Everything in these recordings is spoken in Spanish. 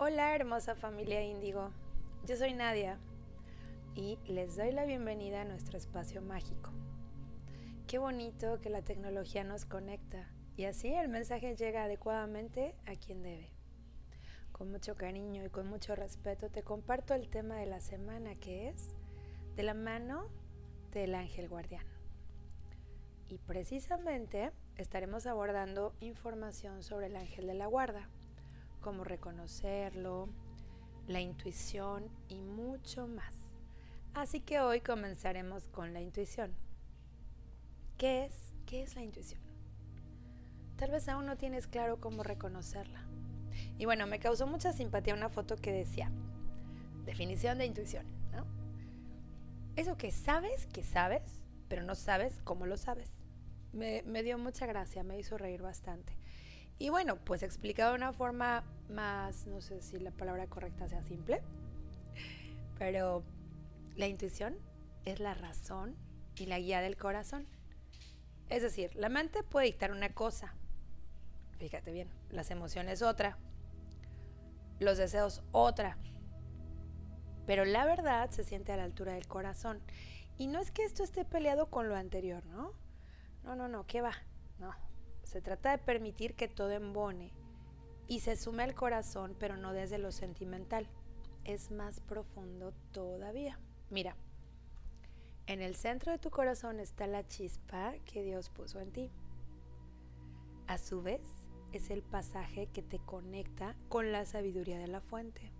Hola hermosa familia índigo, yo soy Nadia y les doy la bienvenida a nuestro espacio mágico. Qué bonito que la tecnología nos conecta y así el mensaje llega adecuadamente a quien debe. Con mucho cariño y con mucho respeto te comparto el tema de la semana que es de la mano del ángel guardián. Y precisamente estaremos abordando información sobre el ángel de la guarda cómo reconocerlo, la intuición y mucho más. Así que hoy comenzaremos con la intuición. ¿Qué es? ¿Qué es la intuición? Tal vez aún no tienes claro cómo reconocerla. Y bueno, me causó mucha simpatía una foto que decía, definición de intuición, ¿no? Eso que sabes que sabes, pero no sabes cómo lo sabes. Me dio mucha gracia, me hizo reír bastante. Y bueno, pues explicado de una forma más, no sé si la palabra correcta sea simple, pero la intuición es la razón y la guía del corazón. Es decir, la mente puede dictar una cosa, fíjate bien, las emociones otra, los deseos otra, pero la verdad se siente a la altura del corazón. Y no es que esto esté peleado con lo anterior, ¿no? No, no, no, ¿qué va? No, se trata de permitir que todo embone y se sume al corazón, pero no desde lo sentimental. Es más profundo todavía. Mira, en el centro de tu corazón está la chispa que Dios puso en ti. A su vez, es el pasaje que te conecta con la sabiduría de la fuente.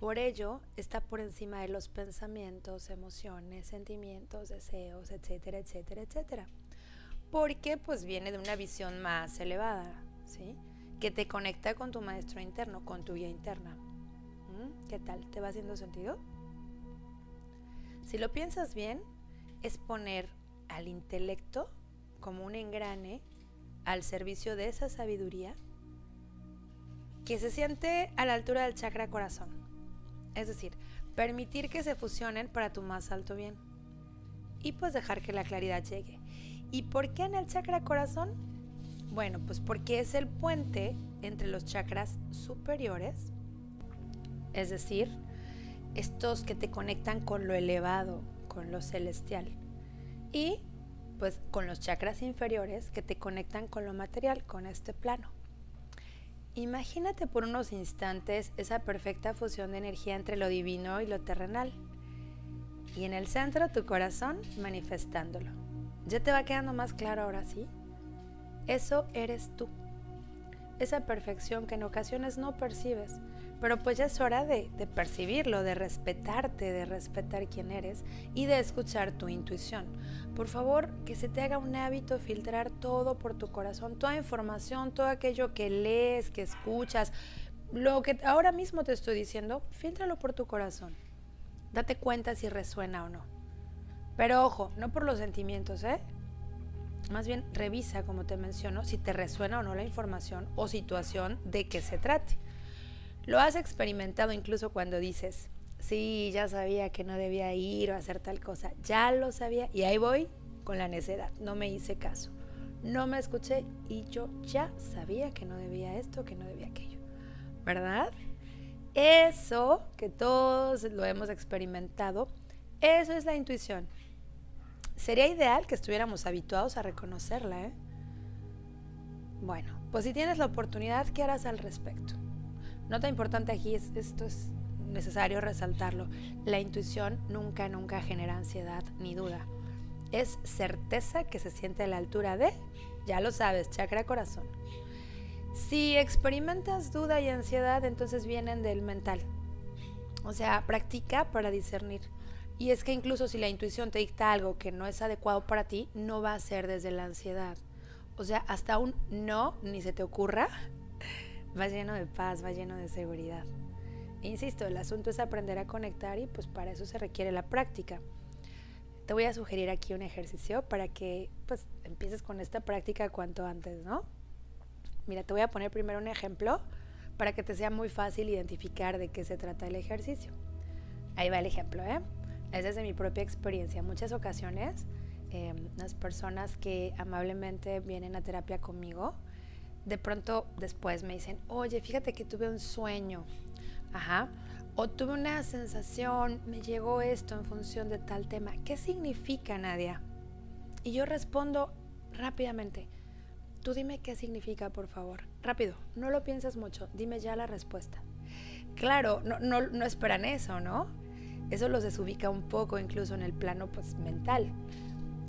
Por ello, está por encima de los pensamientos, emociones, sentimientos, deseos, etcétera, etcétera, etcétera porque pues viene de una visión más elevada, ¿sí? Que te conecta con tu maestro interno, con tu guía interna. ¿Mm? ¿Qué tal? ¿Te va haciendo sentido? Si lo piensas bien, es poner al intelecto como un engrane al servicio de esa sabiduría que se siente a la altura del chakra corazón. Es decir, permitir que se fusionen para tu más alto bien. Y pues dejar que la claridad llegue. ¿Y por qué en el chakra corazón? Bueno, pues porque es el puente entre los chakras superiores, es decir, estos que te conectan con lo elevado, con lo celestial, y pues con los chakras inferiores que te conectan con lo material, con este plano. Imagínate por unos instantes esa perfecta fusión de energía entre lo divino y lo terrenal, y en el centro tu corazón manifestándolo. ¿Ya te va quedando más claro ahora sí? Eso eres tú. Esa perfección que en ocasiones no percibes, pero pues ya es hora de, de, percibirlo, de respetarte, de respetar quién eres y de escuchar tu intuición. Por favor, que se te haga un hábito filtrar todo por tu corazón, toda información, todo aquello que lees, que escuchas, lo que ahora mismo te estoy diciendo, filtralo por tu corazón. Date cuenta si resuena o no. Pero ojo, no por los sentimientos, ¿eh? Más bien revisa, como te menciono, si te resuena o no la información o situación de qué se trate. Lo has experimentado incluso cuando dices, sí, ya sabía que no debía ir o hacer tal cosa, ya lo sabía y ahí voy con la necedad, no me hice caso, no me escuché y yo ya sabía que no debía esto, que no debía aquello, ¿verdad? Eso que todos lo hemos experimentado, eso es la intuición. Sería ideal que estuviéramos habituados a reconocerla, ¿eh? Bueno, pues si tienes la oportunidad, ¿qué harás al respecto? Nota importante aquí, es, esto es necesario resaltarlo. La intuición nunca, nunca genera ansiedad ni duda. Es certeza que se siente a la altura de, ya lo sabes, chakra corazón. Si experimentas duda y ansiedad, entonces vienen del mental. O sea, practica para discernir. Y es que incluso si la intuición te dicta algo que no es adecuado para ti, no va a ser desde la ansiedad. O sea, hasta un no, ni se te ocurra, va lleno de paz, va lleno de seguridad. insisto, el asunto es aprender a conectar y pues para eso se requiere la práctica. Te voy a sugerir aquí un ejercicio para que pues empieces con esta práctica cuanto antes, ¿no? Mira, te voy a poner primero un ejemplo para que te sea muy fácil identificar de qué se trata el ejercicio. Ahí va el ejemplo, ¿eh? Es desde mi propia experiencia. En muchas ocasiones, em, las personas que amablemente vienen a terapia conmigo de pronto después me dicen, oye, fíjate que tuve un sueño, ajá, o tuve una sensación, me llegó esto en función de tal tema. ¿Qué significa, Nadia? Y yo respondo rápidamente, tú dime qué significa, por favor. Rápido, no lo pienses mucho, dime ya la respuesta. Claro, no, no, no esperan eso, ¿no? Eso los desubica un poco incluso en el plano pues, mental.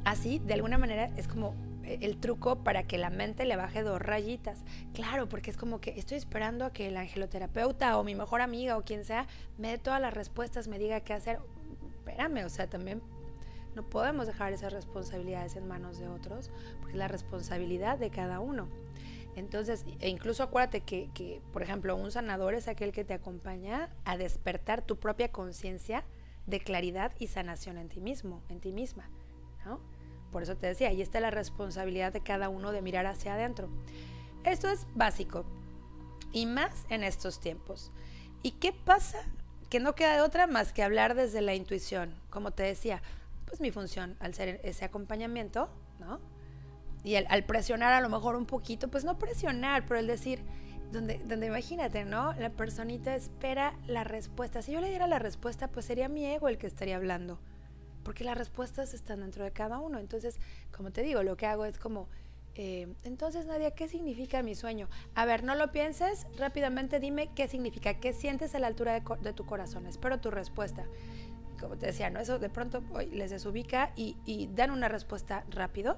Así, de alguna manera, es como el truco para que la mente le baje dos rayitas. Claro, porque es como que estoy esperando a que el angeloterapeuta o mi mejor amiga o quien sea me dé todas las respuestas, me diga qué hacer. Espérame, o sea, también no podemos dejar esas responsabilidades en manos de otros, porque es la responsabilidad de cada uno. Entonces, e incluso acuérdate que, por ejemplo, un sanador es aquel que te acompaña a despertar tu propia conciencia de claridad y sanación en ti mismo, en ti misma, ¿no? Por eso te decía, ahí está la responsabilidad de cada uno de mirar hacia adentro. Esto es básico y más en estos tiempos. ¿Y qué pasa? Que no queda de otra más que hablar desde la intuición. Como te decía, pues mi función al ser ese acompañamiento, ¿no? Y al, presionar a lo mejor un poquito, pues no presionar, pero el decir, donde, donde imagínate, ¿no? La personita espera la respuesta. Si yo le diera la respuesta, pues sería mi ego el que estaría hablando porque las respuestas están dentro de cada uno. Entonces, como te digo, lo que hago es como, eh, entonces Nadia, ¿qué significa mi sueño? A ver, no lo pienses, rápidamente dime qué significa, qué sientes a la altura de, tu corazón. Espero tu respuesta. Como te decía, ¿no? Eso de pronto les desubica y, dan una respuesta rápido.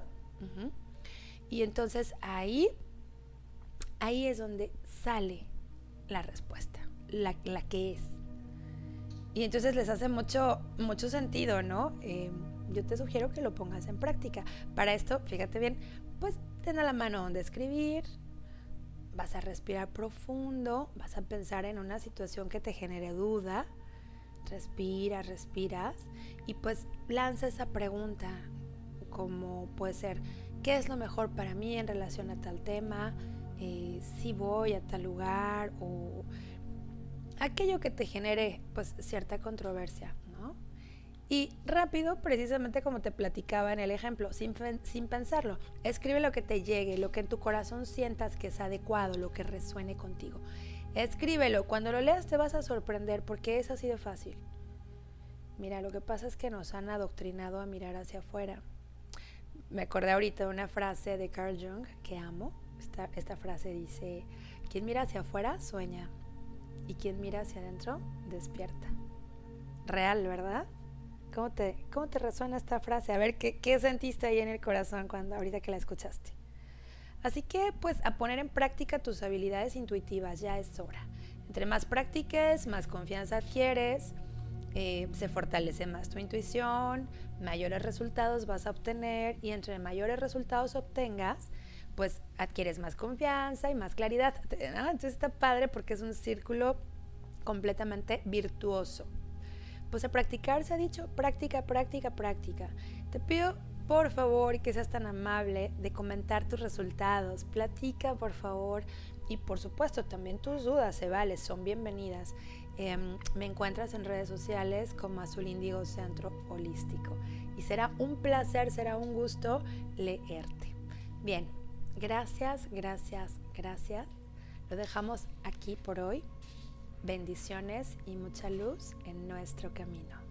Y entonces ahí, ahí es donde sale la respuesta, la, la que es. Y entonces les hace mucho, mucho sentido, ¿no? Eh, yo te sugiero que lo pongas en práctica. Para esto, fíjate bien, pues ten a la mano donde escribir, vas a respirar profundo, vas a pensar en una situación que te genere duda, respiras, respiras y pues lanza esa pregunta como puede ser, ¿qué es lo mejor para mí en relación a tal tema? Eh, si voy a tal lugar o aquello que te genere pues cierta controversia, ¿no? Y rápido, precisamente como te platicaba en el ejemplo, sin, sin pensarlo, escribe lo que te llegue, lo que en tu corazón sientas que es adecuado, lo que resuene contigo. Escríbelo, cuando lo leas te vas a sorprender porque es así de fácil. Mira, lo que pasa es que nos han adoctrinado a mirar hacia afuera. Me acordé ahorita de una frase de Carl Jung que amo. Esta, frase dice, quien mira hacia afuera sueña, y quien mira hacia adentro despierta. Real, ¿verdad? ¿Cómo te, cómo te resuena esta frase? A ver, ¿qué, ¿qué sentiste ahí en el corazón cuando ahorita que la escuchaste? Así que, pues, a poner en práctica tus habilidades intuitivas, ya es hora. Entre más practiques, más confianza adquieres, eh, se fortalece más tu intuición, mayores resultados vas a obtener y entre mayores resultados obtengas, pues adquieres más confianza y más claridad. Entonces está padre porque es un círculo completamente virtuoso. Pues a practicar se ha dicho, práctica, práctica, práctica. Te pido por favor que seas tan amable de comentar tus resultados. Platica, por favor. Y por supuesto, también tus dudas se valen, son bienvenidas. Em, me encuentras en redes sociales como Azul Indigo Centro Holístico. Y será un placer, será un gusto leerte. Bien, Gracias, gracias, gracias. Lo dejamos aquí por hoy. Bendiciones y mucha luz en nuestro camino.